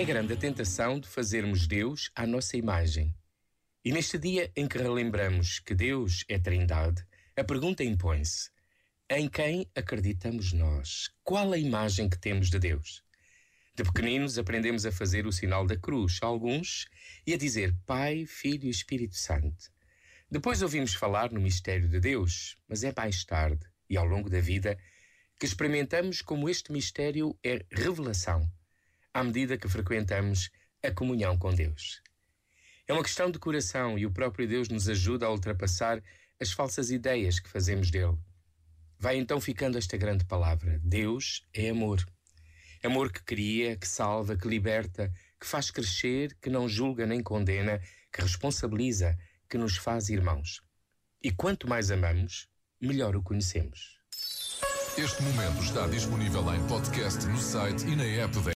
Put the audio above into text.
É grande a tentação de fazermos Deus à nossa imagem. E neste dia em que relembramos que Deus é Trindade, a pergunta impõe-se: em quem acreditamos nós? Qual a imagem que temos de Deus? De pequeninos aprendemos a fazer o sinal da cruz, alguns, e a dizer Pai, Filho e Espírito Santo. Depois ouvimos falar no mistério de Deus, mas é mais tarde e ao longo da vida que experimentamos como este mistério é revelação, à medida que frequentamos a comunhão com Deus. É uma questão de coração e o próprio Deus nos ajuda a ultrapassar as falsas ideias que fazemos dele. Vai então ficando esta grande palavra: Deus é amor. Amor que cria, que salva, que liberta, que faz crescer, que não julga nem condena, que responsabiliza, que nos faz irmãos. E quanto mais amamos, melhor o conhecemos. Este momento está disponível em podcast no site e na app